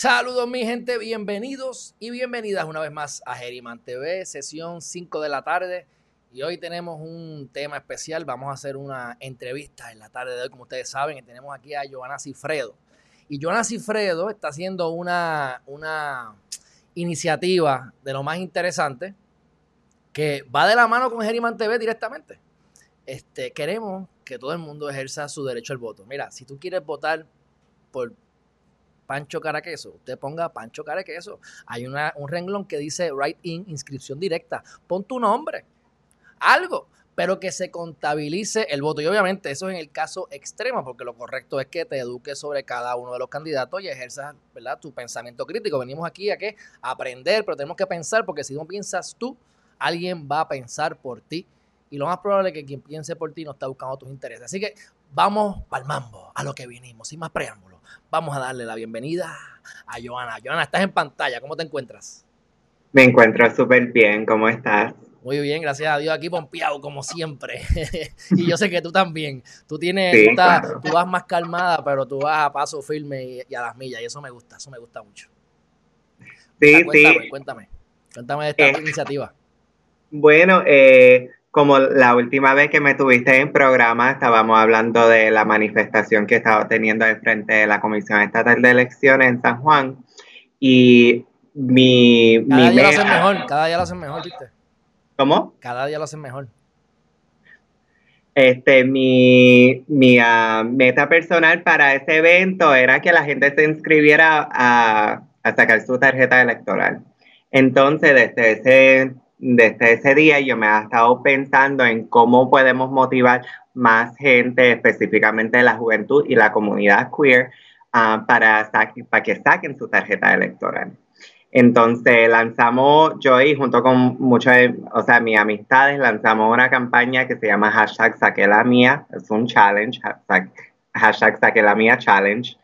Saludos mi gente, bienvenidos y bienvenidas una vez más a Geriman TV, sesión 5 de la tarde. Y hoy tenemos un tema especial, vamos a hacer una entrevista en la tarde de hoy, como ustedes saben, y tenemos aquí a Joana Cifredo. Y Joana Cifredo está haciendo una, una iniciativa de lo más interesante que va de la mano con Geriman TV directamente. Este, queremos que todo el mundo ejerza su derecho al voto. Mira, si tú quieres votar por Pancho Caraqueso, usted ponga Pancho Caraqueso. Hay una, un renglón que dice Write in, inscripción directa. Pon tu nombre, algo, pero que se contabilice el voto. Y obviamente eso es en el caso extremo, porque lo correcto es que te eduques sobre cada uno de los candidatos y ejerzas ¿verdad? tu pensamiento crítico. Venimos aquí a qué? aprender, pero tenemos que pensar, porque si no piensas tú, alguien va a pensar por ti. Y lo más probable es que quien piense por ti no está buscando tus intereses. Así que vamos al mambo, a lo que vinimos, sin más preámbulos. Vamos a darle la bienvenida a Joana. Joana, estás en pantalla, ¿cómo te encuentras? Me encuentro súper bien, ¿cómo estás? Muy bien, gracias a Dios, aquí pompeado como siempre. y yo sé que tú también. Tú tienes, tú, vas más calmada, pero tú vas a paso firme y, a las millas, y eso me gusta, eso me gusta mucho. Sí, cuéntame, sí. Cuéntame, cuéntame de esta eh, iniciativa. Bueno, eh, como la última vez que me tuviste en programa, estábamos hablando de la manifestación que estaba teniendo de frente de la Comisión Estatal de Elecciones en San Juan. Y mi. Cada día lo hacen mejor, cada día lo hacen mejor, ¿viste? ¿Cómo? Cada día lo hacen mejor. Este, mi, mi uh, meta personal para ese evento era que la gente se inscribiera a, a sacar su tarjeta electoral. Entonces, desde ese desde ese día yo me he estado pensando en cómo podemos motivar más gente, específicamente la juventud y la comunidad queer, uh, para, para que saquen su tarjeta electoral. Entonces lanzamos, yo y junto con muchos, o sea, mis amistades, lanzamos una campaña que se llama hashtag saque la mía, es un challenge, hashtag saque la mía challenge.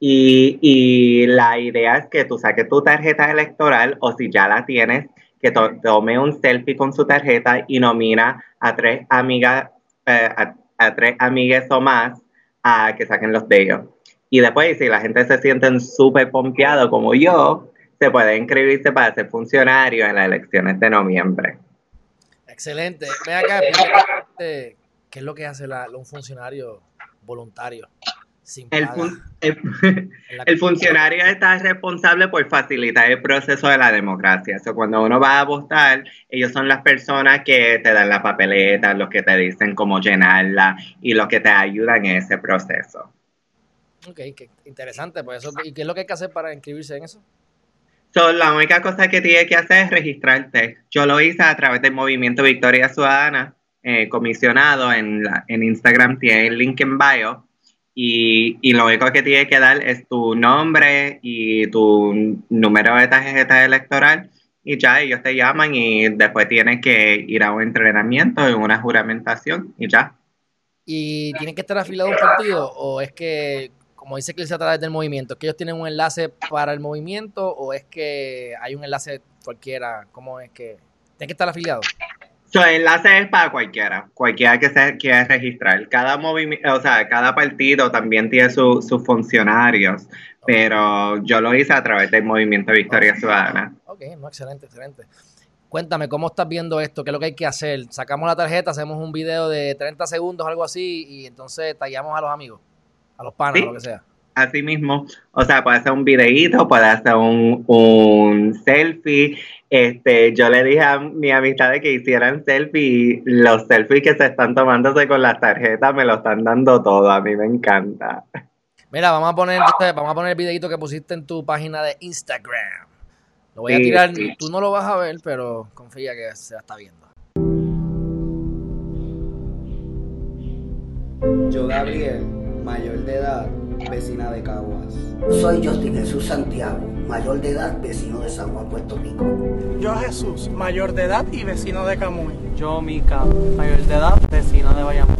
Y, y la idea es que tú saques tu tarjeta electoral o si ya la tienes, que tome un selfie con su tarjeta y nomina a tres amigas, eh, a, tres amigas o más a que saquen los de ellos. Y después, si la gente se siente súper pompeado como yo, se puede inscribirse para ser funcionario en las elecciones de noviembre. Excelente. Ve acá, ¿qué es lo que hace un funcionario voluntario? el, funcionario está responsable por facilitar el proceso de la democracia. O cuando uno va a votar, ellos son las personas que te dan la papeleta, los que te dicen cómo llenarla y los que te ayudan en ese proceso. Ok, qué interesante. Pues eso, ¿Y qué es lo que hay que hacer para inscribirse en eso? la única cosa que tienes que hacer es registrarte. Yo lo hice a través del movimiento Victoria Ciudadana, eh, comisionado en, en Instagram, tiene el link en bio y, lo único que tienes que dar es tu nombre y tu número de tarjeta electoral y ya ellos te llaman y después tienes que ir a un entrenamiento, en una juramentación y ya. ¿Y tienen que estar afiliado a un partido o es que, como dice que a través del movimiento, que ellos tienen un enlace para el movimiento o es que hay un enlace cualquiera? ¿Cómo es que tienen que estar afiliados? So, el enlace es para cualquiera, cualquiera que se quiera registrar. Cada movimiento, o sea, cada partido también tiene sus funcionarios, pero yo lo hice a través del Movimiento Victoria Ciudadana. Ok, no, excelente, excelente. Cuéntame, ¿cómo estás viendo esto? ¿Qué es lo que hay que hacer? Sacamos la tarjeta, hacemos un video de 30 segundos, algo así, y entonces tallamos a los amigos, a los panas, lo que sea. Así mismo, o sea, puede hacer un videíto, puede hacer un, un selfie, este, yo le dije a mi amistad de que hicieran selfie y los selfies que se están tomándose con las tarjetas me lo están dando todo. A mí me encanta. Mira, vamos a poner, vamos a poner el videito que pusiste en tu página de Instagram. Lo voy a tirar, tú no lo vas a ver, pero confía que se está viendo. Yo, Gabriel, mayor de edad, vecina de Caguas. Soy Justin Jesús Santiago, mayor de edad, vecino de San Juan, Puerto Rico. Yo Jesús, mayor de edad y vecino de Camuy. Yo Mica, mayor de edad, vecino de Bayamón.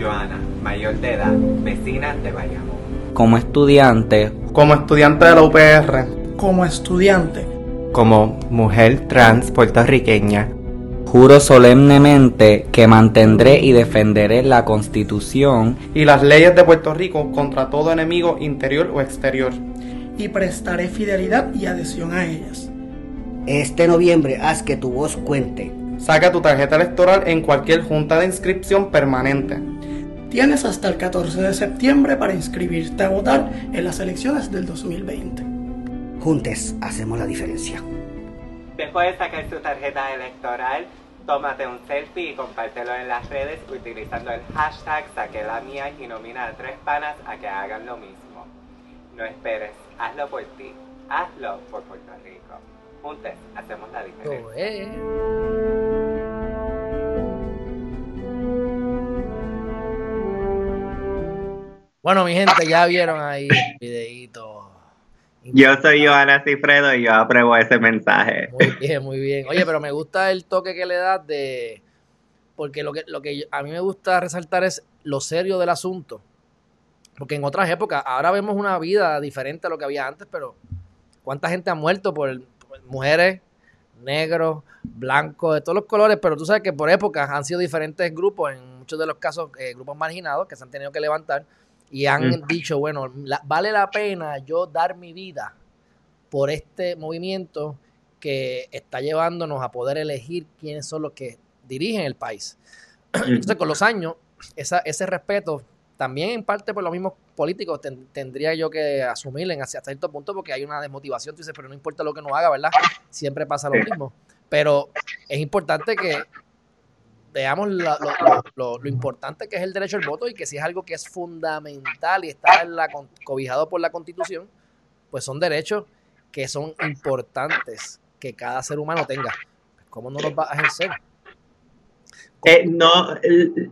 Joana, mayor de edad, vecina de Bayamón. Como estudiante. Como estudiante de la UPR. Como estudiante. Como mujer trans puertorriqueña Juro solemnemente que mantendré y defenderé la Constitución y las leyes de Puerto Rico contra todo enemigo interior o exterior. y prestaré fidelidad y adhesión a ellas. Este noviembre haz que tu voz cuente. Saca tu tarjeta electoral en cualquier junta de inscripción permanente. Tienes hasta el 14 de septiembre para inscribirte a votar en las elecciones del 2020. Juntes hacemos la diferencia. Después de sacar su tarjeta electoral, tómate un selfie y compártelo en las redes utilizando el hashtag saque la mía y nomina a tres panas a que hagan lo mismo. No esperes, hazlo por ti, hazlo por Puerto Rico. Juntos hacemos la diferencia. Bueno, mi gente, ya vieron ahí el videito. Yo soy Joana Cifredo y yo apruebo ese mensaje. Muy bien, muy bien. Oye, pero me gusta el toque que le das de. Porque lo que, lo que a mí me gusta resaltar es lo serio del asunto. Porque en otras épocas, ahora vemos una vida diferente a lo que había antes, pero ¿cuánta gente ha muerto por, por mujeres, negros, blancos, de todos los colores? Pero tú sabes que por épocas han sido diferentes grupos, en muchos de los casos, eh, grupos marginados que se han tenido que levantar y han Mm. dicho, bueno, la- vale la pena yo dar mi vida por este movimiento que está llevándonos a poder elegir quiénes son los que dirigen el país. Entonces, con los años, esa, ese respeto, también en parte por los mismos políticos, ten- tendría yo que asumir en hacia cierto punto porque hay una desmotivación. Tú dices, pero no importa lo que no haga, ¿verdad? Siempre pasa lo mismo. Pero es importante que veamos lo, importante que es el derecho al voto y que si es algo que es fundamental y está en la, cobijado por la Constitución, pues son derechos que son importantes que cada ser humano tenga. ¿Cómo no los va a ejercer? Eh, no, el-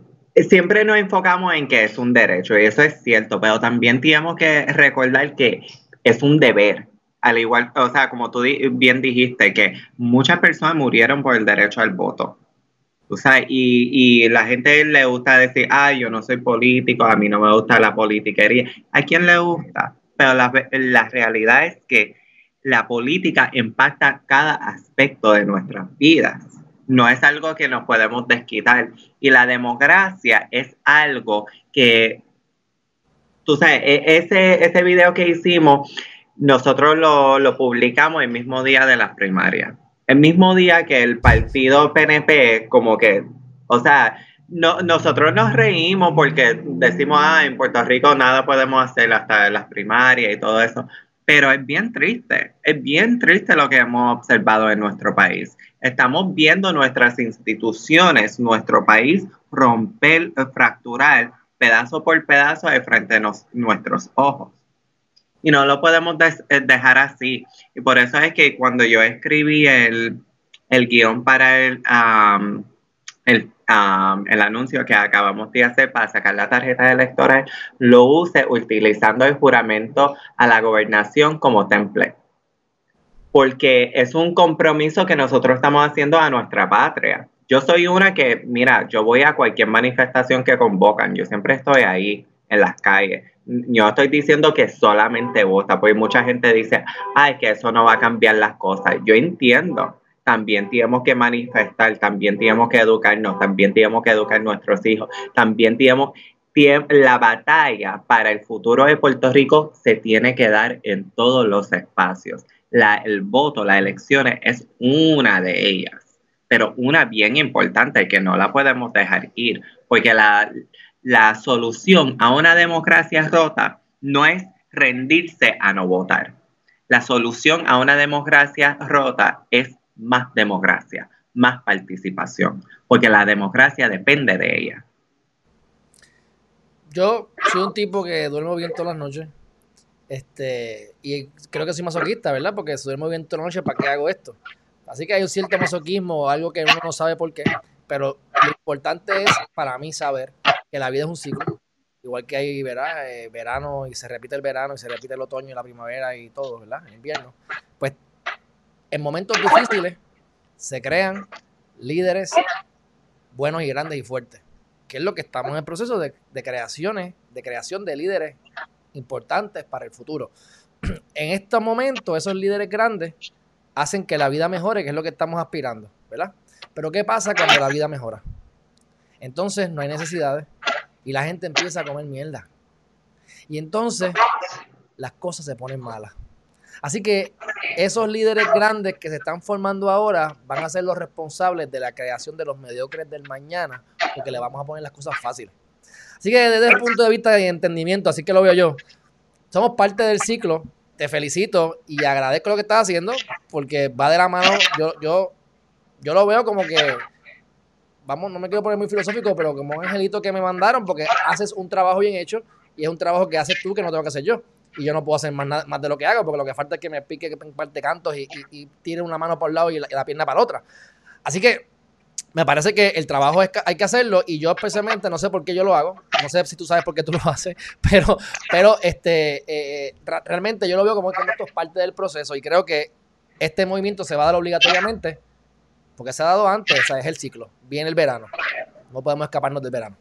siempre nos enfocamos en que es un derecho y eso es cierto, pero también tenemos que recordar que es un deber. Al igual, o sea, como tú bien dijiste, que muchas personas murieron por el derecho al voto. O sea, y, y la gente le gusta decir, ah, yo no soy político, a mí no me gusta la politiquería. ¿A quién le gusta? Pero la, la realidad es que la política impacta cada aspecto de nuestras vidas. No es algo que nos podemos desquitar. Y la democracia es algo que, tú sabes, e- ese, ese video que hicimos, nosotros lo, lo publicamos el mismo día de las primarias. El mismo día que el partido PNP, como que, o sea, no, nosotros nos reímos porque decimos, ah, en Puerto Rico nada podemos hacer hasta las primarias y todo eso. Pero es bien triste, es bien triste lo que hemos observado en nuestro país. Estamos viendo nuestras instituciones, nuestro país romper, fracturar pedazo por pedazo de frente a nos- nuestros ojos. Y no lo podemos eh, dejar así. Y por eso es que cuando yo escribí el, el guion para el, el, el anuncio que acabamos de hacer para sacar la tarjeta electoral, lo use utilizando el juramento a la gobernación como template. Porque es un compromiso que nosotros estamos haciendo a nuestra patria. Yo soy una que, mira, yo voy a cualquier manifestación que convocan, yo siempre estoy ahí en las calles. Yo estoy diciendo que solamente vota, porque mucha gente dice, ay, que eso no va a cambiar las cosas. Yo entiendo, también tenemos que manifestar, también tenemos que educarnos, también tenemos que educar a nuestros hijos, también tenemos la batalla para el futuro de Puerto Rico se tiene que dar en todos los espacios. La, el voto, las elecciones es una de ellas, pero una bien importante que no la podemos dejar ir, porque la, la solución a una democracia rota no es rendirse a no votar. La solución a una democracia rota es más democracia, más participación, porque la democracia depende de ella. Yo soy un tipo que duermo bien todas las noches. Este, y creo que soy masoquista, ¿verdad? Porque si duermo bien todas las noches, ¿para qué hago esto? Así que hay un cierto masoquismo algo que uno no sabe por qué. Pero lo importante es para mí saber que la vida es un ciclo. Igual que hay ¿verdad? Eh, verano y se repite el verano y se repite el otoño y la primavera y todo, ¿verdad? El invierno. Pues en momentos difíciles se crean líderes buenos y grandes y fuertes que es lo que estamos en el proceso de, de creaciones, de creación de líderes importantes para el futuro. En estos momentos, esos líderes grandes hacen que la vida mejore, que es lo que estamos aspirando, ¿verdad? Pero ¿qué pasa cuando la vida mejora? Entonces no hay necesidades y la gente empieza a comer mierda. Y entonces las cosas se ponen malas. Así que esos líderes grandes que se están formando ahora van a ser los responsables de la creación de los mediocres del mañana, porque le vamos a poner las cosas fáciles. Así que desde el punto de vista de entendimiento, así que lo veo yo, somos parte del ciclo. Te felicito y agradezco lo que estás haciendo, porque va de la mano. Yo, yo, yo lo veo como que vamos, no me quiero poner muy filosófico, pero como un angelito que me mandaron, porque haces un trabajo bien hecho y es un trabajo que haces tú que no tengo que hacer yo. Y yo no puedo hacer más, nada, más de lo que hago, porque lo que falta es que me pique en parte cantos y, y, tire una mano para un lado y la, pierna para la otra. Así que me parece que el trabajo es, hay que hacerlo y yo especialmente no sé por qué yo lo hago, no sé si tú sabes por qué tú lo haces, pero, pero este, eh, realmente yo lo veo como que esto es parte del proceso y creo que este movimiento se va a dar obligatoriamente porque se ha dado antes, o sea, es el ciclo. Viene el verano. No podemos escaparnos del verano.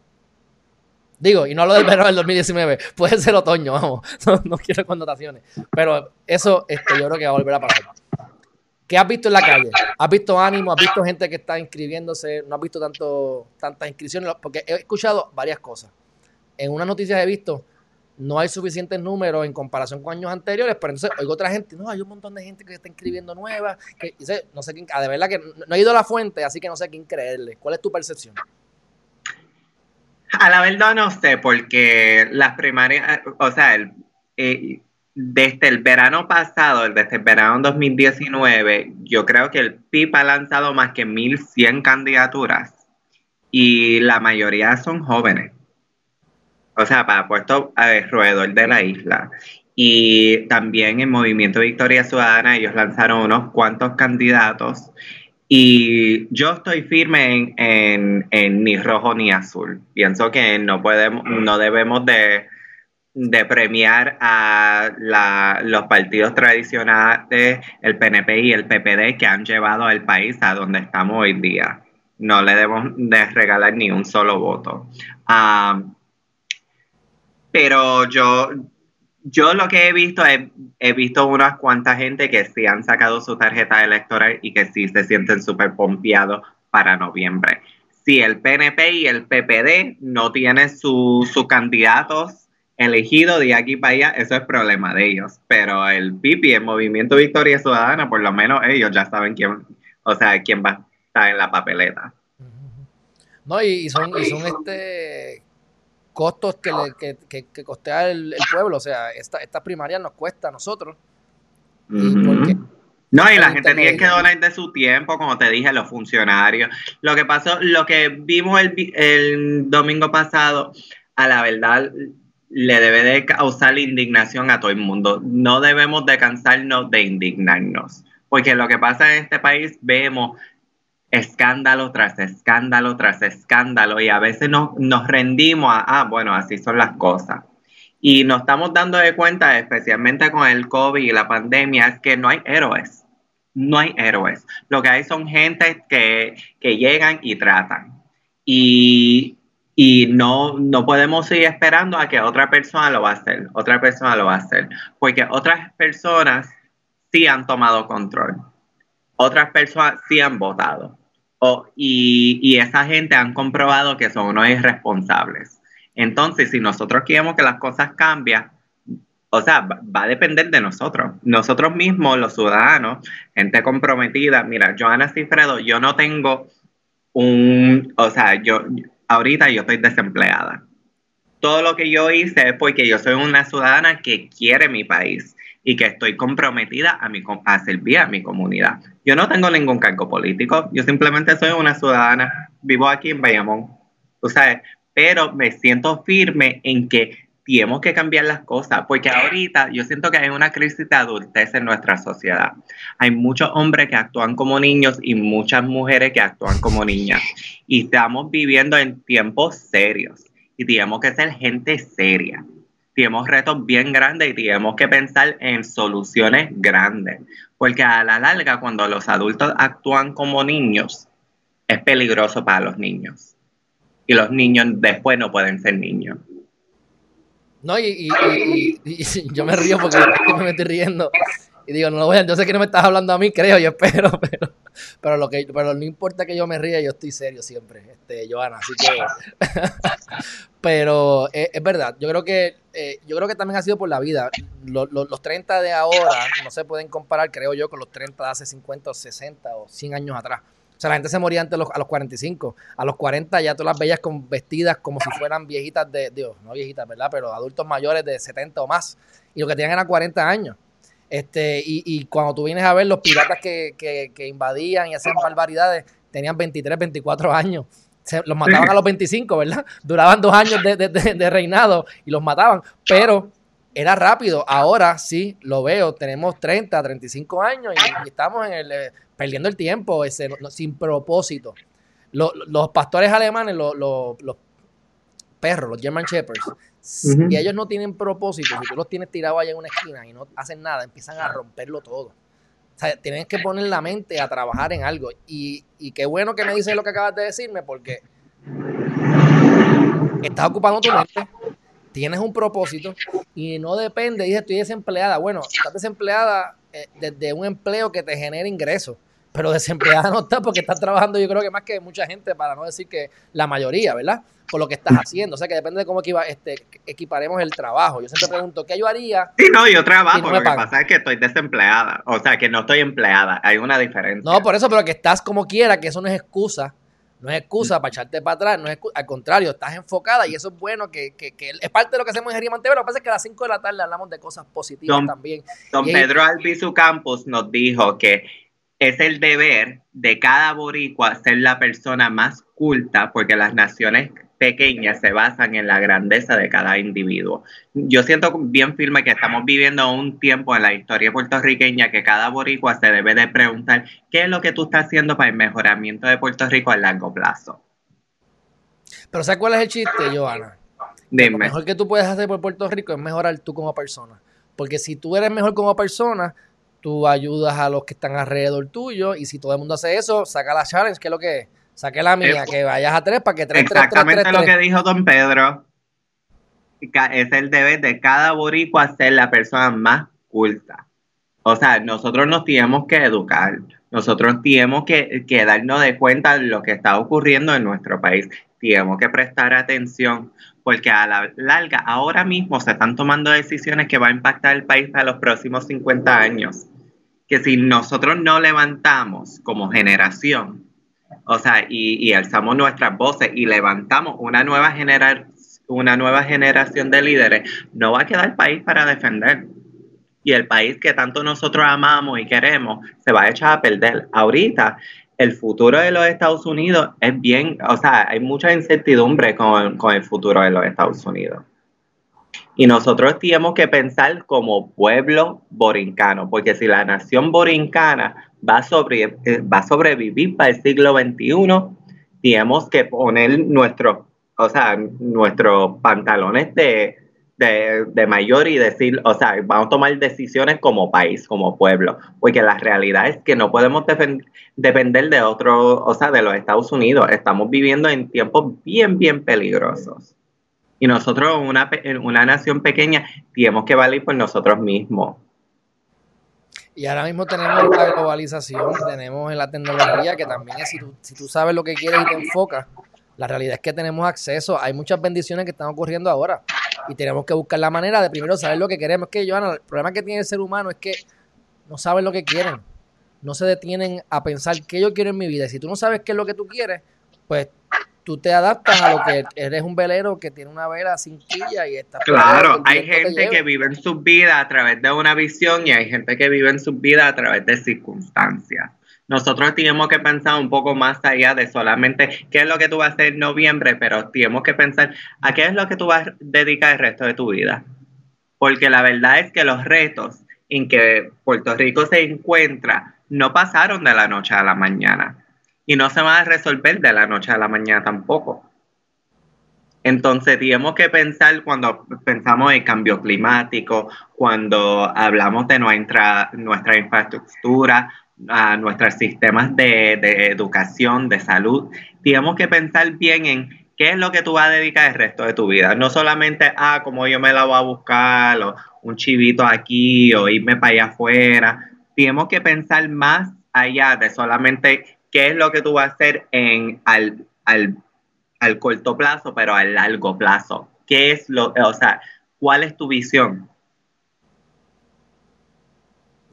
Digo, y no hablo del verano del 2019, puede ser otoño, vamos. No, quiero connotaciones. Pero eso este, yo creo que va a volver a pasar. ¿Qué has visto en la calle? ¿Has visto ánimo? ¿Has visto gente que está inscribiéndose? ¿No has visto tanto, tantas inscripciones? Porque he escuchado varias cosas. En una noticia he visto no hay suficientes números en comparación con años anteriores, pero entonces oigo otra gente, no, hay un montón de gente que está inscribiendo nueva, que no sé quién, ah, de verdad que no, he ido a la fuente, así que no sé a quién creerle. ¿Cuál es tu percepción? A la verdad no sé, porque las primarias, o sea, eh, desde el verano pasado, desde el verano 2019, yo creo que el PIB ha lanzado más que 1.100 candidaturas y la mayoría son jóvenes o sea, para puesto alrededor de la isla. Y también en Movimiento Victoria Ciudadana ellos lanzaron unos cuantos candidatos y yo estoy firme en, ni rojo ni azul. Pienso que no podemos, no debemos de, premiar a los partidos tradicionales, el PNP y el PPD, que han llevado al país a donde estamos hoy día. No le debemos de regalar ni un solo voto. Ah, pero yo, yo lo que he visto es, he visto unas cuantas gente que sí han sacado su tarjeta electoral y que sí se sienten súper pompeados para noviembre. Si el PNP y el PPD no tienen sus candidatos elegidos de aquí para allá, eso es problema de ellos. Pero el PIPI, el Movimiento Victoria Ciudadana, por lo menos ellos ya saben quién, o sea, quién va a estar en la papeleta. No, y son, y son este costos que, le, que, costea el, pueblo. O sea, esta, esta primaria nos cuesta a nosotros. no, y la gente tiene que donar de su tiempo, como te dije, los funcionarios. Lo que pasó, lo que vimos el, el domingo pasado, a la verdad, le debe de causar indignación a todo el mundo. No debemos de cansarnos de indignarnos, porque lo que pasa en este país vemos escándalo tras escándalo tras escándalo y a veces no, nos rendimos a, ah, bueno, así son las cosas. Y nos estamos dando de cuenta, especialmente con el COVID y la pandemia, es que no hay héroes. No hay héroes. Lo que hay son gente que, llegan y tratan. Y, y no, no podemos seguir esperando a que otra persona lo va a hacer. Otra persona lo va a hacer. Porque otras personas sí han tomado control. Otras personas sí han votado y, esa gente han comprobado que son unos irresponsables. Entonces, si nosotros queremos que las cosas cambien, o sea, va, a depender de nosotros. Nosotros mismos, los ciudadanos, gente comprometida. Mira, Joana Cifredo, yo no tengo un, o sea, yo ahorita yo estoy desempleada. Todo lo que yo hice es porque yo soy una ciudadana que quiere mi país y que estoy comprometida a, mi, a servir a mi comunidad. Yo no tengo ningún cargo político, yo simplemente soy una ciudadana, vivo aquí en Bayamón, sabes, pero me siento firme en que tenemos que cambiar las cosas, porque ahorita yo siento que hay una crisis de adultez en nuestra sociedad. Hay muchos hombres que actúan como niños y muchas mujeres que actúan como niñas. Y estamos viviendo en tiempos serios y tenemos que ser gente seria tenemos retos bien grandes y tenemos que pensar en soluciones grandes. Porque a la larga, cuando los adultos actúan como niños, es peligroso para los niños. Y los niños después no pueden ser niños. No, y, yo me río porque me estoy riendo. Y digo, no lo voy a, yo sé que no me estás hablando a mí, creo, yo espero, pero pero lo que pero no importa que yo me ría, yo estoy serio siempre, este, Joana, así que pero eh, es, verdad, yo creo que eh, yo creo que también ha sido por la vida. Los, los, los 30 de ahora no se pueden comparar, creo yo, con los 30 de hace 50 o 60 o 100 años atrás. O sea, la gente se moría antes los, a los 45. A los 40 ya todas las bellas con vestidas como si fueran viejitas de, Dios, no viejitas, ¿verdad? Pero adultos mayores de 70 o más. Y lo que tenían eran 40 años. Este, y, y cuando tú vienes a ver los piratas que, que, que invadían y hacían barbaridades, tenían 23, 24 años. Se, los mataban a los 25, ¿verdad? Duraban dos años de, de, de, de reinado y los mataban. Pero era rápido. Ahora sí, lo veo. Tenemos 30, 35 años y, y estamos en el, eh, perdiendo el tiempo ese, no, sin propósito. Lo, los pastores alemanes, lo, lo, los perros, los German Shepherds, si ellos no tienen propósito, si tú los tienes tirados allá en una esquina y no hacen nada, empiezan a romperlo todo. O sea, tienes que poner la mente a trabajar en algo. Y, y qué bueno que me dices lo que acabas de decirme, porque estás ocupando tu mente, tienes un propósito y no depende, dice, estoy desempleada. Bueno, estás desempleada eh, desde un empleo que te genere ingresos, pero desempleada no está porque estás trabajando yo creo que más que mucha gente, para no decir que la mayoría, ¿verdad? Por lo que estás haciendo. O sea, que depende de cómo equiva, este, equiparemos el trabajo. Yo siempre pregunto, ¿qué yo haría? Sí, no, yo trabajo, si no lo que pasa es que estoy desempleada, o sea, que no estoy empleada, hay una diferencia. No, por eso, pero que estás como quiera, que eso no es excusa. No es excusa para echarte para atrás, no es excu- al contrario, estás enfocada y eso es bueno, que, que, que es parte de lo que hacemos en Geriman TV. Lo que pasa es que a las 5 de la tarde hablamos de cosas positivas Don- también. Don Y- Pedro Albizu Campos nos dijo que es el deber de cada boricua ser la persona más culta porque las naciones pequeñas se basan en la grandeza de cada individuo. Yo siento bien firme que estamos viviendo un tiempo en la historia puertorriqueña que cada boricua se debe de preguntar qué es lo que tú estás haciendo para el mejoramiento de Puerto Rico a largo plazo. Pero ¿sabes cuál es el chiste, Joana? Lo Dime. mejor que tú puedes hacer por Puerto Rico es mejorar tú como persona. Porque si tú eres mejor como persona, tú ayudas a los que están alrededor tuyo. Y si todo el mundo hace eso, saca la challenge, que es lo que es. Saque la mía, Es- que vayas a tres para que tres, tres, tres, Exactamente tres, lo que dijo don Pedro. Es el deber de cada boricua ser la persona más culta. O sea, nosotros nos tenemos que educar. Nosotros tenemos que, que darnos de cuenta de lo que está ocurriendo en nuestro país. Tenemos que prestar atención porque a la larga, ahora mismo se están tomando decisiones que van a impactar el país para los próximos 50 años. Que si nosotros no levantamos como generación, o sea, y, alzamos nuestras voces y levantamos una nueva, una nueva generación de líderes, no va a quedar país para defender. Y el país que tanto nosotros amamos y queremos se va a echar a perder. Ahorita, el futuro de los Estados Unidos es bien, o sea, hay mucha incertidumbre con el futuro de los Estados Unidos. Y nosotros tenemos que pensar como pueblo borincano, porque si la nación borincana va a, sobre- eh, va sobrevivir para el siglo XXI, tenemos que poner nuestros, o sea, nuestros pantalones de, de, de mayor y decir, o sea, vamos a tomar decisiones como país, como pueblo, porque la realidad es que no podemos depender de otro, o sea, de los Estados Unidos. Estamos viviendo en tiempos bien, bien peligrosos. Y nosotros, una, en una nación pequeña, tenemos que valer por nosotros mismos. Y ahora mismo tenemos la globalización, tenemos la tecnología, que también es, si tú, si tú sabes lo que quieres y te enfocas, la realidad es que tenemos acceso, hay muchas bendiciones que están ocurriendo ahora y tenemos que buscar la manera de primero saber lo que queremos. Que, Joana, el problema que tiene el ser humano es que no saben lo que quieren, no se detienen a pensar qué yo quiero en mi vida. Y si tú no sabes qué es lo que tú quieres, pues tú te adaptas a lo que eres un velero que tiene una vela sin quilla y está Claro, hay gente que vive en sus vidas a través de una visión y hay gente que vive en sus vidas a través de circunstancias. Nosotros tenemos que pensar un poco más allá de solamente qué es lo que tú vas a hacer en noviembre, pero tenemos que pensar a qué es lo que tú vas a dedicar el resto de tu vida. Porque la verdad es que los retos en que Puerto Rico se encuentra no pasaron de la noche a la mañana y no se van a resolver de la noche a la mañana tampoco. Entonces, tenemos que pensar cuando pensamos en cambio climático, cuando hablamos de nuestra, nuestra infraestructura, a nuestros sistemas de, de educación, de salud, tenemos que pensar bien en qué es lo que tú vas a dedicar el resto de tu vida. No solamente, ah, como yo me la voy a buscar, o un chivito aquí, o irme para allá afuera. Tenemos que pensar más allá de solamente qué es lo que tú vas a hacer en al, al, al corto plazo, pero al largo plazo. ¿Qué es lo, o sea, cuál es tu visión?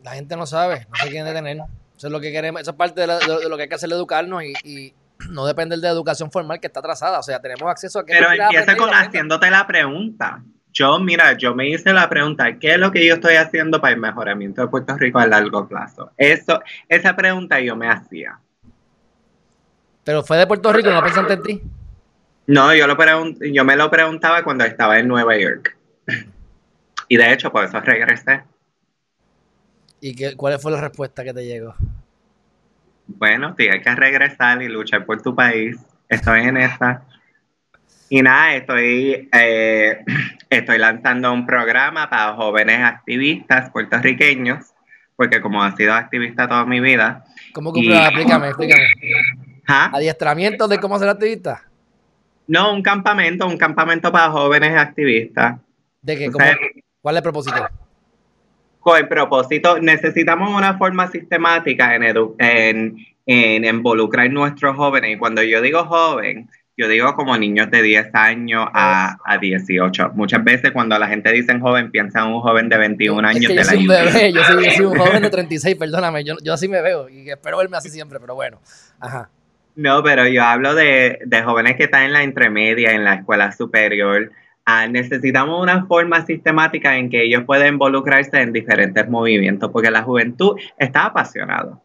La gente no sabe, no se quiere detener. Eso es lo que queremos, esa es parte de, la- de lo que hay que hacer educarnos y, y no depender de educación formal que está atrasada. O sea, tenemos acceso a que Pero empieza con haciéndote la pregunta. Yo, mira, yo me hice la pregunta, ¿qué es lo que yo estoy haciendo para el mejoramiento de Puerto Rico a largo plazo? Eso, esa pregunta yo me hacía. Pero fue de Puerto Rico, no pensaste en ti. No, yo, lo pregun- yo me lo preguntaba cuando estaba en Nueva York. Y de hecho, por eso regresé. ¿Y qué, cuál fue la respuesta que te llegó? Bueno, tienes que regresar y luchar por tu país. Estoy en esa. Y nada, estoy, eh, estoy lanzando un programa para jóvenes activistas puertorriqueños, porque como he sido activista toda mi vida. ¿Cómo y- cumple? Explícame, explícame. ¿Ah? ¿Adiestramiento de cómo ser activista? No, un campamento, un campamento para jóvenes activistas. ¿De qué? O ¿Cómo- sea, ¿Cuál es el propósito? Con el propósito, necesitamos una forma sistemática en, edu- en, en involucrar nuestros jóvenes. Y cuando yo digo joven, yo digo como niños de 10 años a, a 18. Muchas veces cuando la gente dice joven, piensan en un joven de 21 Es años de yo la soy un bebé, yo soy, yo soy un joven de 36, perdóname, yo, yo así me veo y espero verme así siempre, pero bueno. Ajá. No, pero yo hablo de, de jóvenes que están en la intermedia, en la escuela superior. Ah, necesitamos una forma sistemática en que ellos puedan involucrarse en diferentes movimientos, porque la juventud está apasionada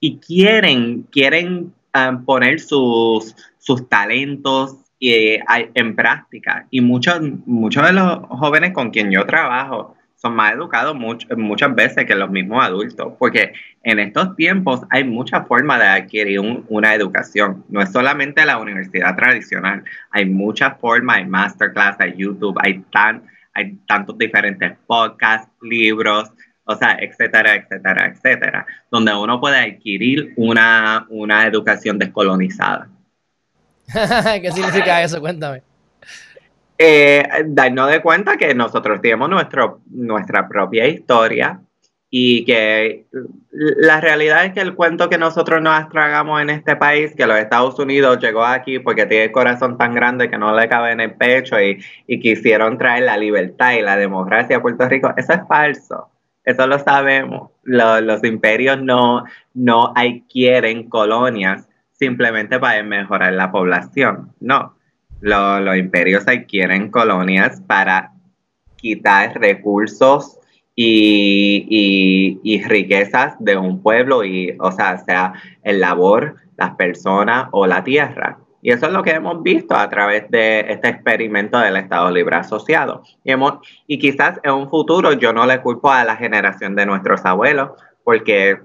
y quieren, quieren ah, poner sus, sus talentos eh, en práctica. Y muchos, muchos de los jóvenes con quien yo trabajo son más educados much- muchas veces que los mismos adultos, porque en estos tiempos hay muchas formas de adquirir un- una educación. No es solamente la universidad tradicional, hay muchas formas, hay masterclass, hay YouTube, hay, tan, hay tantos diferentes podcasts, libros, o sea, etcétera, etcétera, etcétera, donde uno puede adquirir una, una educación descolonizada. ¿Qué significa eso? Cuéntame. Eh, darnos de cuenta que nosotros tenemos nuestro, nuestra propia historia y que la realidad es que el cuento que nosotros nos tragamos en este país, que los Estados Unidos llegó aquí porque tiene el corazón tan grande que no le cabe en el pecho y, quisieron traer la libertad y la democracia a Puerto Rico, eso es falso. Eso lo sabemos. Lo- los imperios no, no adquieren colonias simplemente para mejorar la población. No. Lo- los imperios adquieren colonias para quitar recursos y, riquezas de un pueblo, y, o sea, sea el labor, las personas o la tierra. Y eso es lo que hemos visto a través de este experimento del Estado Libre Asociado. Y, hemos, y quizás en un futuro yo no le culpo a la generación de nuestros abuelos, porque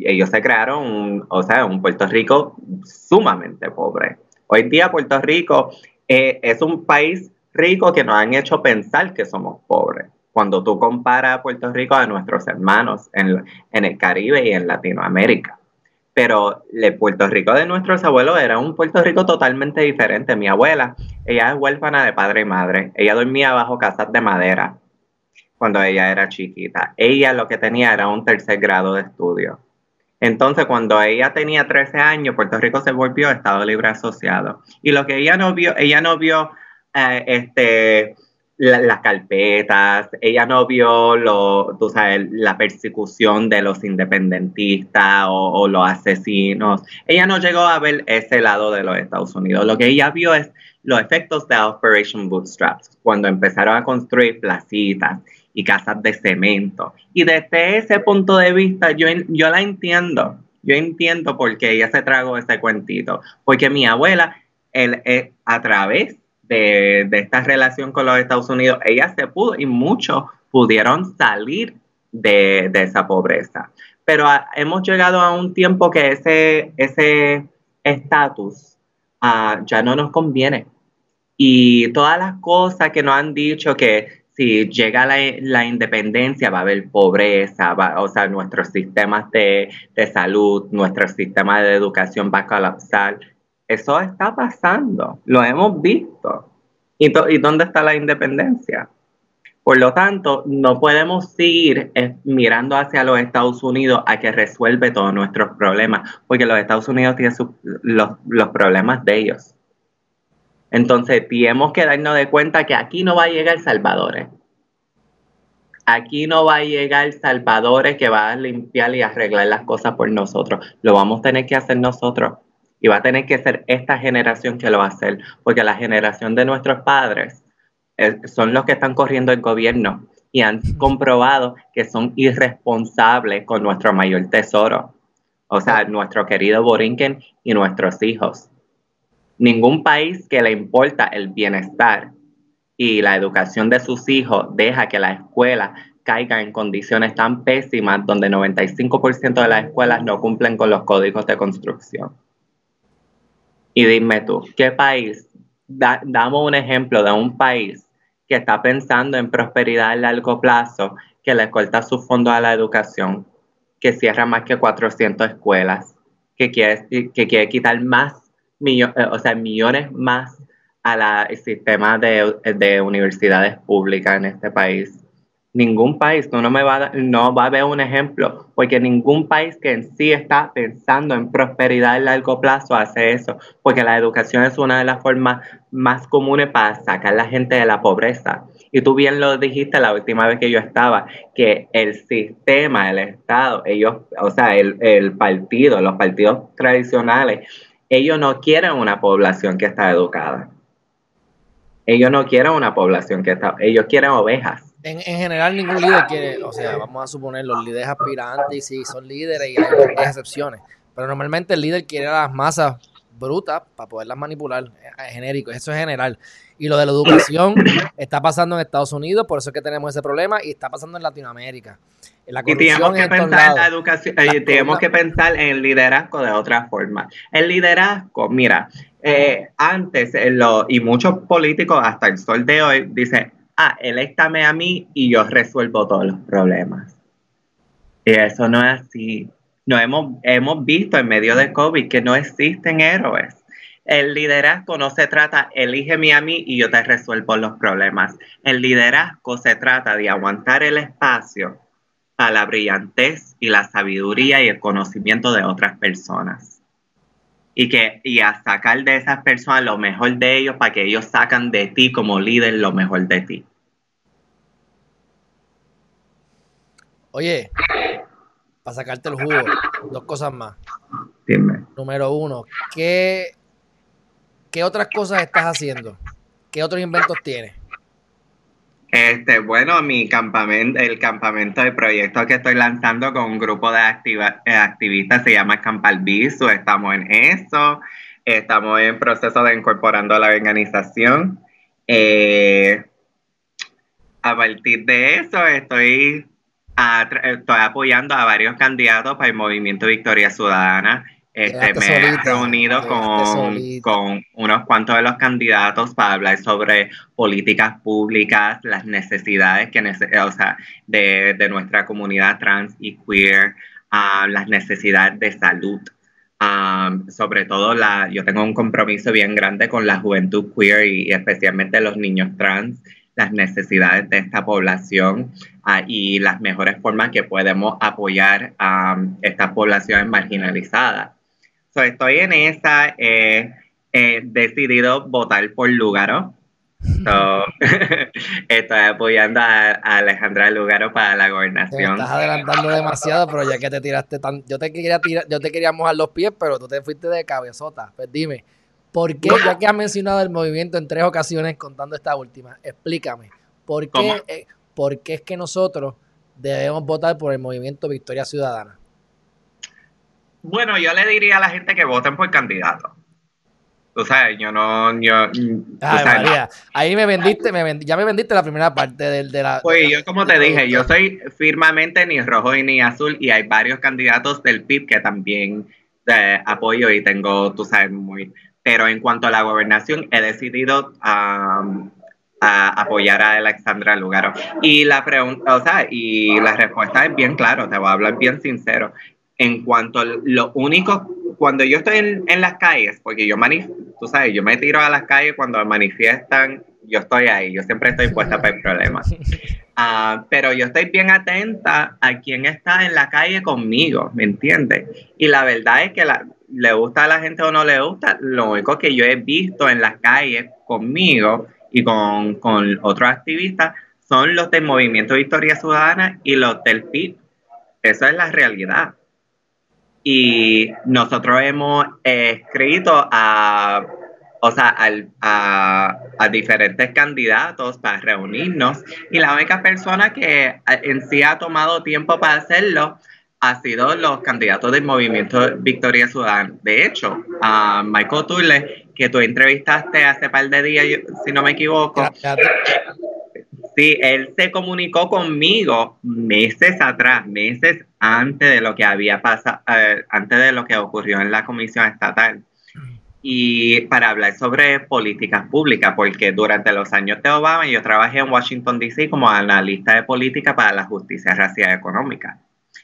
ellos se crearon, un, o sea, un Puerto Rico sumamente pobre. Hoy día Puerto Rico eh, es un país rico que nos han hecho pensar que somos pobres. Cuando tú comparas a Puerto Rico a nuestros hermanos en, el Caribe y en Latinoamérica. Pero el Puerto Rico de nuestros abuelos era un Puerto Rico totalmente diferente. Mi abuela, ella es huérfana de padre y madre. Ella dormía bajo casas de madera cuando ella era chiquita. Ella lo que tenía era un tercer grado de estudio. Entonces, cuando ella tenía 13 años, Puerto Rico se volvió Estado Libre Asociado. Y lo que ella no vio, ella no vio eh, este, la- las carpetas, ella no vio tú sabes, la persecución de los independentistas o, o los asesinos. Ella no llegó a ver ese lado de los Estados Unidos. Lo que ella vio es los efectos de Operation Bootstraps, cuando empezaron a construir placitas y casas de cemento. Y desde ese punto de vista, yo, yo la entiendo. Yo entiendo por qué ella se tragó ese cuentito. Porque mi abuela, eh, a través de, de esta relación con los Estados Unidos, ella se pudo y muchos pudieron salir de, de esa pobreza. Pero hemos llegado a un tiempo que ese ese estatus ah, ya no nos conviene. Y todas las cosas que nos han dicho que si llega la, la independencia va a haber pobreza, va- o sea, nuestros sistemas de, de salud, nuestro sistema de educación va a colapsar. Eso está pasando, lo hemos visto. ¿Y, ¿y dónde está la independencia? Por lo tanto, no podemos seguir eh, mirando hacia los Estados Unidos a que resuelve todos nuestros problemas, porque los Estados Unidos tienen sus- los, los problemas de ellos. Entonces, tenemos que darnos de cuenta que aquí no va a llegar Salvadores. Aquí no va a llegar Salvadores que va a limpiar y arreglar las cosas por nosotros. Lo vamos a tener que hacer nosotros. Y va a tener que ser esta generación que lo va a hacer, porque la generación de nuestros padres eh, son los que están corriendo el gobierno y han comprobado que son irresponsables con nuestro mayor tesoro, o sea, nuestro querido Borinquen y nuestros hijos. Ningún país que le importa el bienestar y la educación de sus hijos deja que la escuela caiga en condiciones tan pésimas donde 95% de las escuelas no cumplen con los códigos de construcción. Y dime tú, ¿qué país? Da- damos un ejemplo de un país que está pensando en prosperidad a largo plazo, que le corta sus fondos a la educación, que cierra más que 400 escuelas, que quiere, que quiere quitar más, millo- eh, o sea, millones más al sistema de, de universidades públicas en este país. Ningún país, tú no me va a, no va a ver un ejemplo, porque ningún país que en sí está pensando en prosperidad a largo plazo hace eso, porque la educación es una de las formas más comunes para sacar a la gente de la pobreza. Y tú bien lo dijiste la última vez que yo estaba, que el sistema, el Estado, ellos, o sea, el partido, los partidos tradicionales, ellos no quieren una población que está educada. Ellos no quieren una población que está, ellos quieren ovejas. En, en general, ningún líder quiere, o sea, vamos a suponer los líderes aspirantes, y sí, son líderes y hay, excepciones, pero normalmente el líder quiere a las masas brutas para poderlas manipular, eh, genérico, eso es general. Y lo de la educación está pasando en Estados Unidos, por eso es que tenemos ese problema, y está pasando en Latinoamérica. La Y tenemos que en pensar en la educación, Las eh, tenemos que pensar en el liderazgo de otra forma. El liderazgo, mira, eh, antes, en lo- y muchos políticos hasta el sol de hoy dicen, ah, eléctame a mí y yo resuelvo todos los problemas. Y eso no es así. No hemos, hemos visto en medio de COVID que no existen héroes. El liderazgo no se trata, elígeme a mí y yo te resuelvo los problemas. El liderazgo se trata de aguantar el espacio a la brillantez y la sabiduría y el conocimiento de otras personas. Y, que, y a sacar de esas personas lo mejor de ellos para que ellos sacan de ti como líder lo mejor de ti. Oye, para sacarte el jugo, dos cosas más. Dime. Número uno, ¿qué, qué otras cosas estás haciendo? ¿Qué otros inventos tienes? Este, bueno, mi campamento, el campamento de proyectos que estoy lanzando con un grupo de activa- eh, activistas se llama Campalviso, estamos en eso, estamos en proceso de incorporando a la organización. Eh, a partir de eso estoy, estoy apoyando a varios candidatos para el movimiento Victoria Ciudadana. Este, me he reunido con, con unos cuantos de los candidatos para hablar sobre políticas públicas, las necesidades que nece- o sea, de, de nuestra comunidad trans y queer, ah, las necesidades de salud. Ah, sobre todo, la, yo tengo un compromiso bien grande con la juventud queer y, y especialmente los niños trans, las necesidades de esta población ah, y las mejores formas que podemos apoyar a estas poblaciones marginalizadas. So, estoy en esa, eh, he decidido votar por Lugaro. So, estoy apoyando a, a Alejandra Lugaro para la Te gobernación. estás adelantando demasiado, pero ya que te tiraste tan, yo te quería tirar, yo te quería mojar los pies, pero tú te fuiste de cabezota. Pues dime, ¿por qué, ya que has mencionado el movimiento en tres ocasiones contando esta última, explícame, ¿por qué, eh, por qué es que nosotros debemos votar por el movimiento Victoria Ciudadana? Bueno, yo le diría a la gente que voten por candidato. Tú sabes, yo no, yo, tú Ay, sabes, María, ahí me vendiste, me vendi- ya me vendiste la primera parte del, de la... Pues de la- yo como te dije, yo soy firmemente ni rojo y ni azul y hay varios candidatos del PIB que también eh, apoyo y tengo, tú sabes, muy... Pero en cuanto a la gobernación, he decidido a apoyar a Alexandra Lugaro. Y la pregunta, o sea, y la respuesta es bien claro, te voy a hablar bien sincero. En cuanto a lo único, cuando yo estoy en, en las calles, porque yo manif tú sabes, yo me tiro a las calles cuando manifiestan yo estoy ahí, yo siempre estoy puesta para el problema. Ah, pero yo estoy bien atenta a quién está en la calle conmigo, ¿me entiendes? Y la verdad es que la, le gusta a la gente o no le gusta, lo único que yo he visto en las calles conmigo y con, con otros activistas son los del Movimiento Victoria Ciudadana y los del PIB. Esa es la realidad. Y nosotros hemos escrito a, o sea, a, a, diferentes candidatos para reunirnos y la única persona que en sí ha tomado tiempo para hacerlo ha sido los candidatos del movimiento Victoria Ciudadana. De hecho, a Michael Turle, que tú entrevistaste hace par de días, si no me equivoco, sí, él se comunicó conmigo meses atrás, meses antes de lo que había pasado, eh, antes de lo que ocurrió en la comisión estatal. Y para hablar sobre políticas públicas, porque durante los años de Obama yo trabajé en Washington, D.C. como analista de política para la justicia racial económica.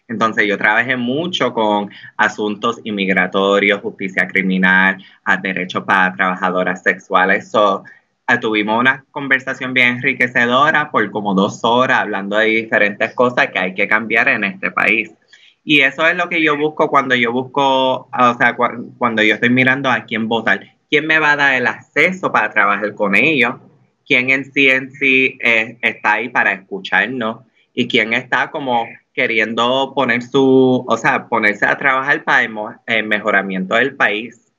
Entonces yo trabajé mucho con asuntos inmigratorios, justicia criminal, derechos para trabajadoras sexuales. So, tuvimos una conversación bien enriquecedora por como dos horas hablando de diferentes cosas que hay que cambiar en este país. Y eso es lo que yo busco cuando yo busco, o sea, cuando yo estoy mirando a quién votar. ¿Quién me va a dar el acceso para trabajar con ellos? ¿Quién en sí eh, está ahí para escucharnos? ¿Y quién está como queriendo poner su, o sea, ponerse a trabajar para el, mejoramiento del país.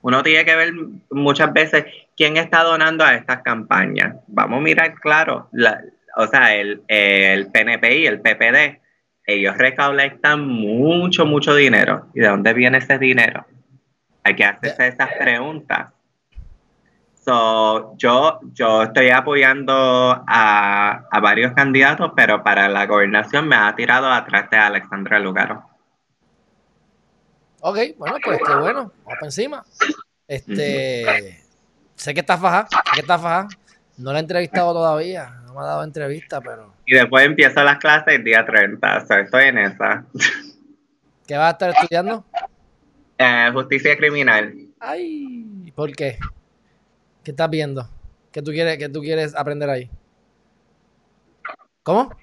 Uno tiene que ver muchas veces quién está donando a estas campañas. Vamos a mirar claro, o sea, el, el PNP y el PPD, ellos recolectan mucho, mucho dinero. ¿Y de dónde viene ese dinero? Hay que hacerse esas preguntas. So, yo, yo estoy apoyando a, varios candidatos, pero para la gobernación me ha tirado atrás de Alexandra Lugaro. Ok, bueno, pues qué bueno, vamos para encima. Este, sé que está faja, sé que está faja. No la he entrevistado todavía, no me ha dado entrevista, pero. Y después empiezo las clases el día 30, o sea, estoy en esa. ¿Qué vas a estar estudiando? Eh, justicia criminal. Ay, ¿por qué? ¿Qué estás viendo? ¿Qué tú quieres, qué tú quieres aprender ahí? ¿Cómo?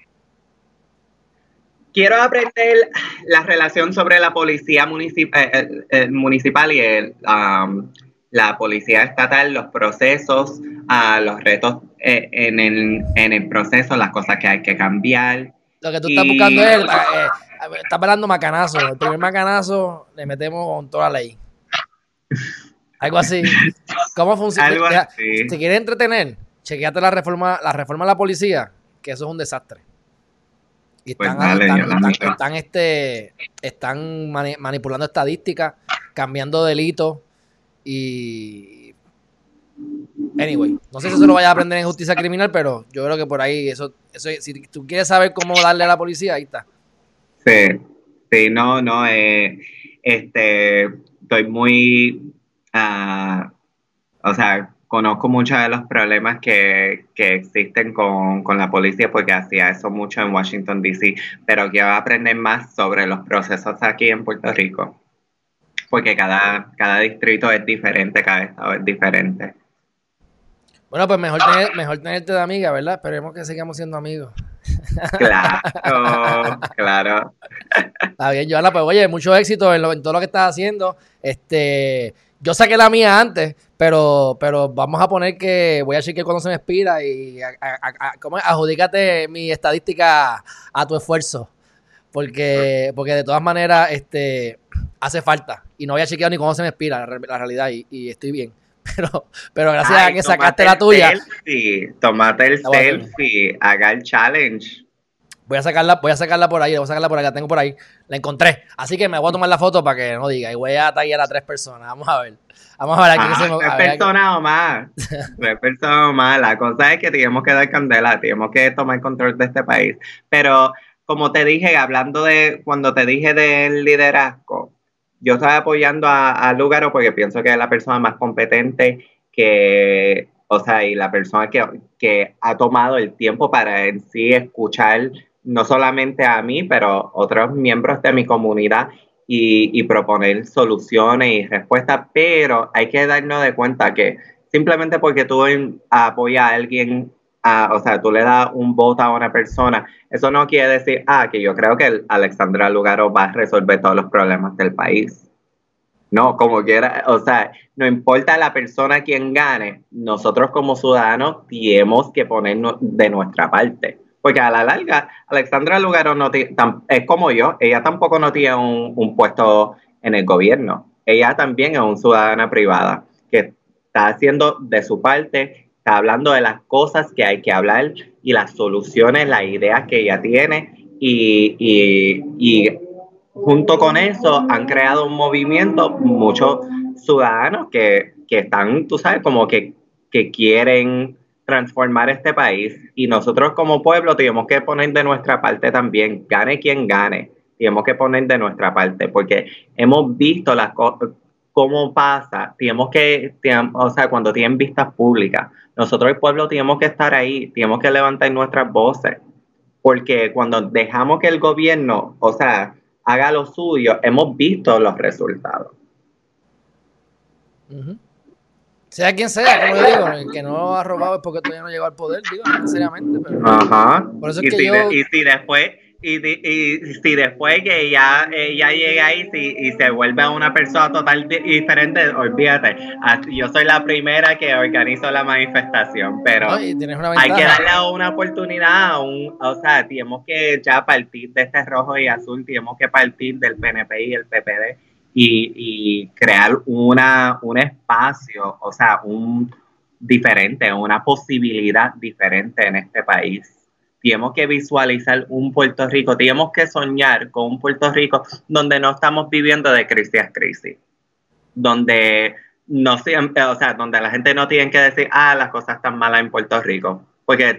Quiero aprender la relación sobre la policía municipal, eh, eh, eh, municipal y el, um, la policía estatal, los procesos, uh, los retos en, el, en el proceso, las cosas que hay que cambiar. Lo que tú estás buscando es, estás hablando macanazo. El primer macanazo le metemos con toda la ley. Algo así. ¿Cómo funciona? Si quieres entretener, chequeate la reforma, la reforma de la policía, que eso es un desastre. Y pues están, este, están manipulando estadísticas, cambiando delitos y anyway, no sé si eso lo vayas a aprender en justicia criminal, pero yo creo que por ahí eso, eso si tú quieres saber cómo darle a la policía, ahí está. Sí, sí, no, no, eh, este, estoy muy Ah, o sea, conozco muchos de los problemas que, existen con, la policía porque hacía eso mucho en Washington, D.C., pero quiero aprender más sobre los procesos aquí en Puerto Rico, porque cada, cada distrito es diferente, cada estado es diferente. Bueno, pues mejor, mejor tenerte de amiga, ¿verdad? Esperemos que sigamos siendo amigos. Claro, claro. Está bien, Joana, pues oye, mucho éxito en, en todo lo que estás haciendo. Este, yo saqué la mía antes, pero, pero vamos a poner que voy a chequear cuando se me expira y a, adjudícate mi estadística a tu esfuerzo. Porque, porque de todas maneras este, hace falta. Y no voy a chequear ni cuando se me expira la, realidad y, estoy bien. Pero, pero gracias a que sacaste la tuya. Selfie, tomate el selfie, haga el challenge. Voy a sacarla, voy a sacarla por ahí, voy a sacarla por ahí, la tengo por ahí. La encontré. Así que me voy a tomar la foto para que no diga. Y voy a tallar a tres personas. Vamos a ver. Vamos a ver aquí. Ah, se tres personas o más. tres personas o más. La cosa es que tenemos que dar candela, tenemos que tomar control de este país. Pero como te dije, hablando de cuando te dije del liderazgo, yo estaba apoyando a, a Lugaro porque pienso que es la persona más competente que, o sea, y la persona que, que ha tomado el tiempo para en sí escuchar no solamente a mí, pero otros miembros de mi comunidad y, proponer soluciones y respuestas, pero hay que darnos de cuenta que simplemente porque tú en- apoyas a alguien, o sea, tú le das un voto a una persona, eso no quiere decir, ah, que yo creo que Alexandra Lugaro va a resolver todos los problemas del país. No, como quiera, o sea, no importa la persona quien gane, nosotros como ciudadanos tenemos que ponernos de nuestra parte. Porque a la larga, Alexandra Lugaro no tam- es como yo, ella tampoco no tiene un, un puesto en el gobierno. Ella también es una ciudadana privada que está haciendo de su parte, está hablando de las cosas que hay que hablar y las soluciones, las ideas que ella tiene. Y, y, y junto con eso han creado un movimiento, muchos ciudadanos que, que están, tú sabes, como que, que quieren transformar este país. Y nosotros como pueblo tenemos que poner de nuestra parte también, gane quien gane, tenemos que poner de nuestra parte porque hemos visto las cosas, cómo pasa, tenemos que, o sea, cuando tienen vistas públicas, nosotros el pueblo tenemos que estar ahí, tenemos que levantar nuestras voces, porque cuando dejamos que el gobierno, o sea, haga lo suyo, hemos visto los resultados. Sea quien sea, como yo digo, el que no ha robado es porque todavía no llegó al poder, digo, necesariamente, pero Ajá. por eso es y, que si yo... de- y si después y, di- y si después que ella, ella llega ahí si- y se vuelve una persona total di- diferente, olvídate. Ah, Yo soy la primera que organizo la manifestación, pero y hay que darle una oportunidad, a un, o sea, tenemos que ya partir de este rojo y azul, tenemos que partir del PNP y el PPD y, y crear una, un espacio, o sea, un diferente, una posibilidad diferente en este país. Tenemos que visualizar un Puerto Rico, tenemos que soñar con un Puerto Rico donde no estamos viviendo de crisis a crisis, donde no o sea, donde la gente no tiene que decir, ah, las cosas están malas en Puerto Rico, porque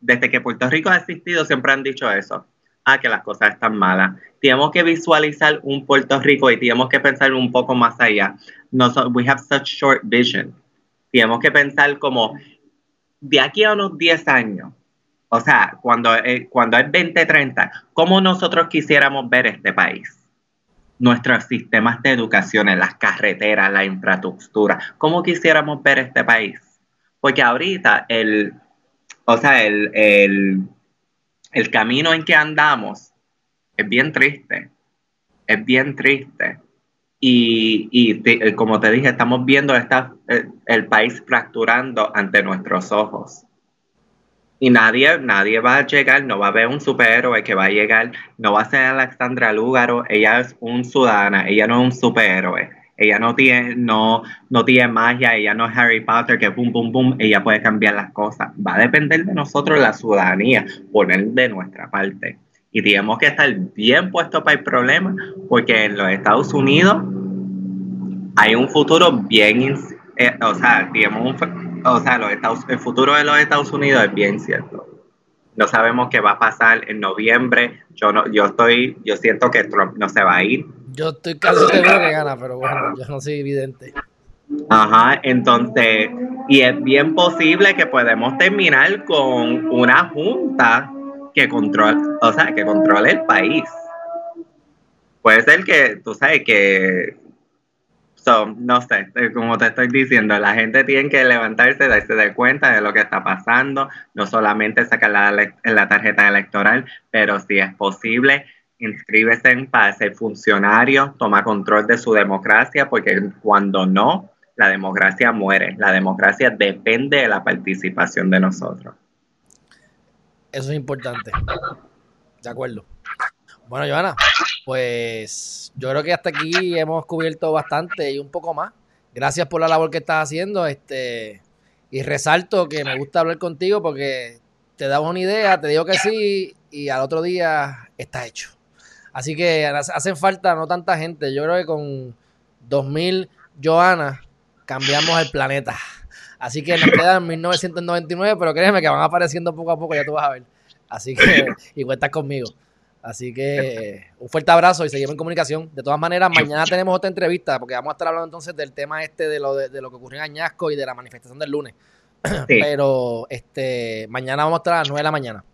desde, que Puerto Rico ha existido siempre han dicho eso, ah, que las cosas están malas. Tenemos que visualizar un Puerto Rico y tenemos que pensar un poco más allá. We have such short vision. Tenemos que pensar como de aquí a unos 10 años, o sea, cuando, eh, cuando es 2030, ¿cómo nosotros quisiéramos ver este país? Nuestros sistemas de educación, las carreteras, la infraestructura, ¿cómo quisiéramos ver este país? Porque ahorita el, o sea, el, el, el camino en que andamos es bien triste, es bien triste. Y, y eh, como te dije, estamos viendo esta, eh, el país fracturando ante nuestros ojos. Y nadie, nadie va a llegar, no va a haber un superhéroe que va a llegar, no va a ser Alexandra Lúgaro, ella es un ciudadana, ella no es un superhéroe, ella no tiene, no, no tiene magia, ella no es Harry Potter que pum pum pum, ella puede cambiar las cosas. Va a depender de nosotros la ciudadanía, poner de nuestra parte. Y tenemos que estar bien puestos para el problema, porque en los Estados Unidos hay un futuro bien, eh, o sea, tenemos un, o sea, los Estados, el futuro de los Estados Unidos es bien cierto. No sabemos qué va a pasar en noviembre. Yo no, yo estoy, yo siento que Trump no se va a ir. Yo estoy casi seguro que gana, pero bueno, yo no soy evidente. Ajá, entonces, y es bien posible que podemos terminar con una junta que controle, o sea, que controle el país. Puede ser que, tú sabes, que, so, no sé, eh, como te estoy diciendo, la gente tiene que levantarse, darse de cuenta de lo que está pasando, no solamente sacar la, la tarjeta electoral, pero si es posible, inscríbese para ser funcionario, toma control de su democracia, porque cuando no, la democracia muere. La democracia depende de la participación de nosotros. Eso es importante. De acuerdo. Bueno, Joana, pues yo creo que hasta aquí hemos cubierto bastante y un poco más. Gracias por la labor que estás haciendo. Este, y resalto que me gusta hablar contigo porque te damos una idea, te digo que sí, y al otro día está hecho. Así que hace- hacen falta no tanta gente. Yo creo que con 2000 Joana cambiamos el planeta. Así que nos quedan 1999, pero créeme que van apareciendo poco a poco, ya tú vas a ver. Así que, y cuentas conmigo. Así que un fuerte abrazo y seguimos en comunicación. De todas maneras, mañana tenemos otra entrevista porque vamos a estar hablando entonces del tema este de lo, de, de lo que ocurrió en Añasco y de la manifestación del lunes. Sí. Pero este mañana vamos a estar a las 9 de la mañana.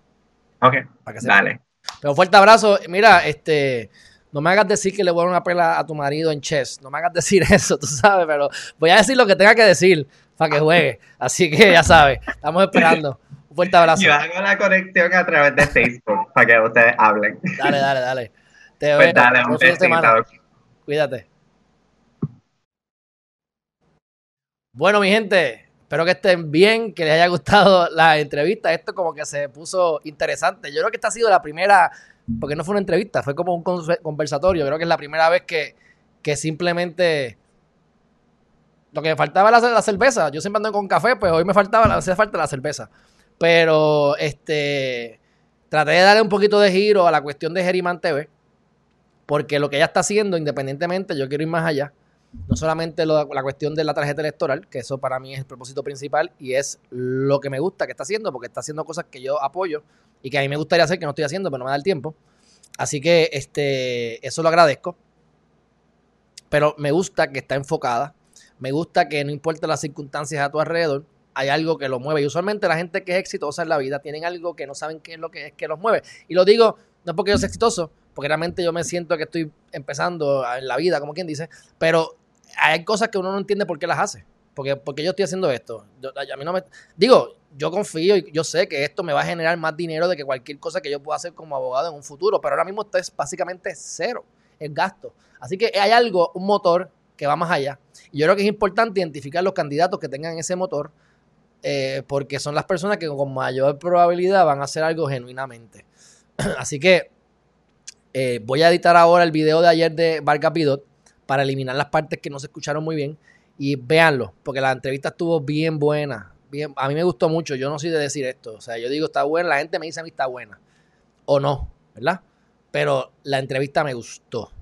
Ok, Para que dale. Pero un fuerte abrazo. Mira, este, no me hagas decir que le voy a dar una pela a tu marido en chess. No me hagas decir eso, tú sabes, pero voy a decir lo que tenga que decir para que juegue. Así que ya sabes, estamos esperando. Fuerte abrazo. Yo hago la conexión a través de Facebook para que ustedes hablen. Dale, dale, dale. Te Pues veo. dale, un besito. Cuídate. Bueno, mi gente, espero que estén bien, que les haya gustado la entrevista. Esto como que se puso interesante. Yo creo que esta ha sido la primera, porque no fue una entrevista, fue como un conversatorio. Creo que es la primera vez que, que simplemente lo que me faltaba era la, la cerveza. Yo siempre ando con café, pues hoy me faltaba, hacía falta la cerveza. Pero este traté de darle un poquito de giro a la cuestión de Geriman TV. Porque lo que ella está haciendo, independientemente, yo quiero ir más allá. No solamente la cuestión de la tarjeta electoral, que eso para mí es el propósito principal y es lo que me gusta que está haciendo, porque está haciendo cosas que yo apoyo y que a mí me gustaría hacer, que no estoy haciendo, pero no me da el tiempo. Así que este, eso lo agradezco. Pero me gusta que está enfocada. Me gusta que no importa las circunstancias a tu alrededor, hay algo que lo mueve. Y usualmente la gente que es exitosa en la vida tienen algo que no saben qué es lo que es que los mueve. Y lo digo no porque yo sea exitoso, porque realmente yo me siento que estoy empezando en la vida, como quien dice, pero hay cosas que uno no entiende por qué las hace. Porque, porque yo estoy haciendo esto. Yo- a mí no me, digo, yo confío y yo sé que esto me va a generar más dinero de que cualquier cosa que yo pueda hacer como abogado en un futuro, pero ahora mismo esto es básicamente cero el gasto. Así que hay algo, un motor que va más allá. Y yo creo que es importante identificar los candidatos que tengan ese motor, eh, porque son las personas que con mayor probabilidad van a hacer algo genuinamente. Así que eh, voy a editar ahora el video de ayer de Vargas Vidot para eliminar las partes que no se escucharon muy bien y véanlo, porque la entrevista estuvo bien buena. Bien, a mí me gustó mucho, yo no soy de decir esto, o sea, yo digo está buena, la gente me dice a mí está buena, o no, ¿verdad? Pero la entrevista me gustó,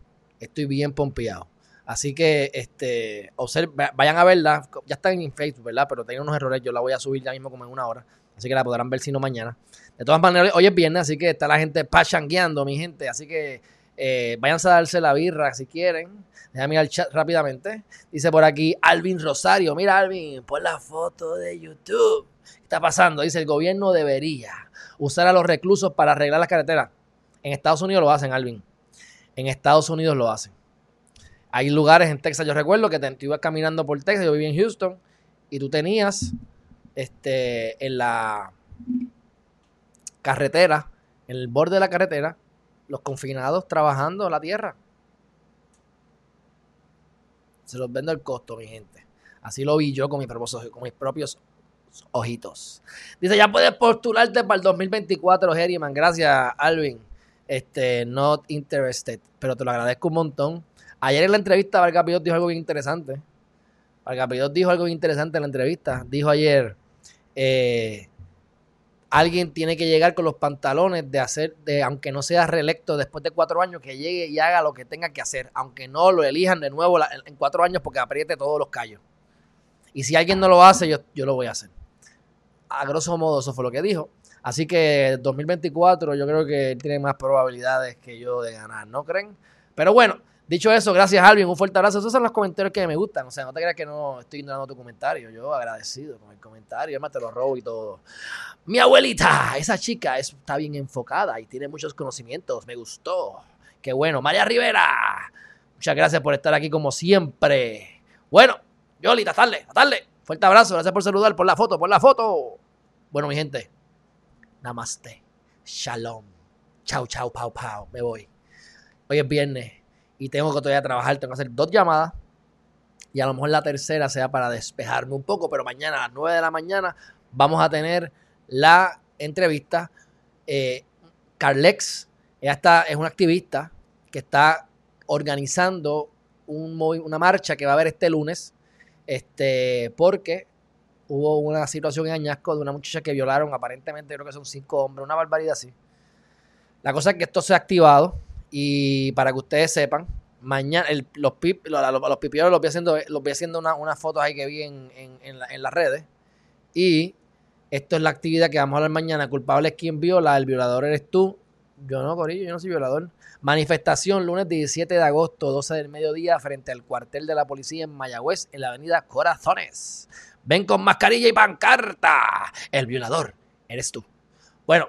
estoy bien pompeado. Así que, este, observ- va- vayan a verla, ya está en Facebook, ¿verdad? Pero tengo unos errores, yo la voy a subir ya mismo como en una hora, así que la podrán ver si no mañana. De todas maneras, hoy es viernes, así que está la gente pachangueando, mi gente. Así que eh, váyanse a darse la birra si quieren. Déjame mirar el chat rápidamente. Dice por aquí Alvin Rosario. Mira, Alvin, pon la foto de YouTube. ¿Qué está pasando? Dice, el gobierno debería usar a los reclusos para arreglar las carreteras. En Estados Unidos lo hacen, Alvin. En Estados Unidos lo hacen. Hay lugares en Texas, yo recuerdo que te, ibas caminando por Texas, yo vivía en Houston, y tú tenías este, en la carretera, en el borde de la carretera, los confinados trabajando la tierra. Se los vendo al costo, mi gente. Así lo vi yo con mis propios, con ojitos. Dice, ya puedes postularte para el 2024, Geriman. Gracias, Alvin. Este, not interested. Pero te lo agradezco un montón. Ayer en la entrevista, Vargas Pidot dijo algo bien interesante. Vargas dijo algo bien interesante en la entrevista. Dijo ayer, eh, alguien tiene que llegar con los pantalones de hacer, de aunque no sea reelecto después de cuatro años, que llegue y haga lo que tenga que hacer, aunque no lo elijan de nuevo en cuatro años porque apriete todos los callos. Y si alguien no lo hace, yo, yo lo voy a hacer. A grosso modo, eso fue lo que dijo. Así que 2024 yo creo que tiene más probabilidades que yo de ganar, ¿no creen? Pero bueno, dicho eso, gracias Alvin, un fuerte abrazo. Esos son los comentarios que me gustan. O sea, no te creas que no estoy ignorando tu comentario. Yo agradecido con el comentario, además te lo robo y todo. Mi abuelita, esa chica es- está bien enfocada y tiene muchos conocimientos. Me gustó. Qué bueno. María Rivera, muchas gracias por estar aquí como siempre. Bueno, Yoli, hasta tarde, hasta tarde. Fuerte abrazo, gracias por saludar, por la foto, por la foto. Bueno, mi gente, namaste, shalom, chau, chau, pau, pau, me voy. Hoy es viernes y tengo que todavía trabajar, tengo que hacer dos llamadas y a lo mejor la tercera sea para despejarme un poco, pero mañana a las 9 de la mañana vamos a tener la entrevista. Eh, Carlex, ella está, es una activista que está organizando una marcha que va a haber este lunes, este, porque hubo una situación en Añasco de una muchacha que violaron, aparentemente creo que son cinco hombres, una barbaridad así. La cosa es que esto se ha activado y para que ustedes sepan, mañana los, pip, los, los- los voy haciendo, los voy haciendo una- unas fotos ahí que vi en, en- la- las redes y esto es la actividad que vamos a hablar mañana. Culpable es quien viola, el violador eres tú. Yo no, Corillo, yo no soy violador. Manifestación lunes 17 de agosto, 12 del mediodía, frente al cuartel de la policía en Mayagüez, en la avenida Corazones. Ven con mascarilla y pancarta. El violador eres tú. Bueno,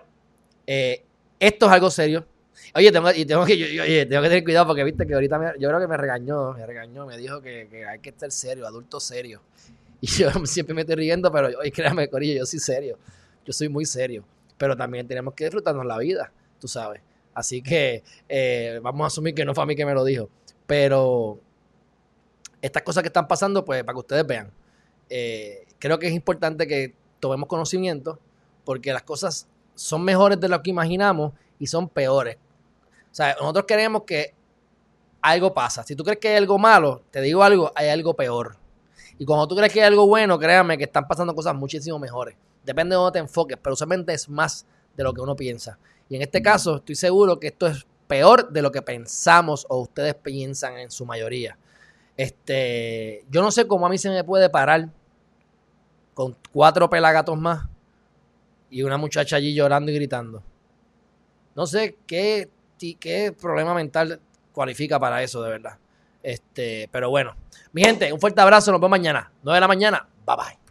eh, esto es algo serio. Oye, tengo, y tengo que, oye, tengo que tener cuidado porque viste que ahorita yo creo que me regañó, me regañó, me dijo que, que hay que estar serio, adulto serio. Y yo siempre me estoy riendo, pero oye, créame, Corillo, yo soy serio. Yo soy muy serio. Pero también tenemos que disfrutarnos la vida, tú sabes. Así que eh, vamos a asumir que no fue a mí que me lo dijo. Pero estas cosas que están pasando, pues para que ustedes vean. Eh, creo que es importante que tomemos conocimiento porque las cosas son mejores de lo que imaginamos y son peores. O sea, nosotros queremos que algo pasa. Si tú crees que hay algo malo, te digo algo, hay algo peor. Y cuando tú crees que hay algo bueno, créame que están pasando cosas muchísimo mejores. Depende de dónde te enfoques, pero usualmente es más de lo que uno piensa. Y en este caso, estoy seguro que esto es peor de lo que pensamos o ustedes piensan en su mayoría. Este, yo no sé cómo a mí se me puede parar con cuatro pelagatos más y una muchacha allí llorando y gritando. No sé qué, qué problema mental cualifica para eso, de verdad. Este, pero bueno. Mi gente, un fuerte abrazo. Nos vemos mañana. 9 de la mañana. Bye bye.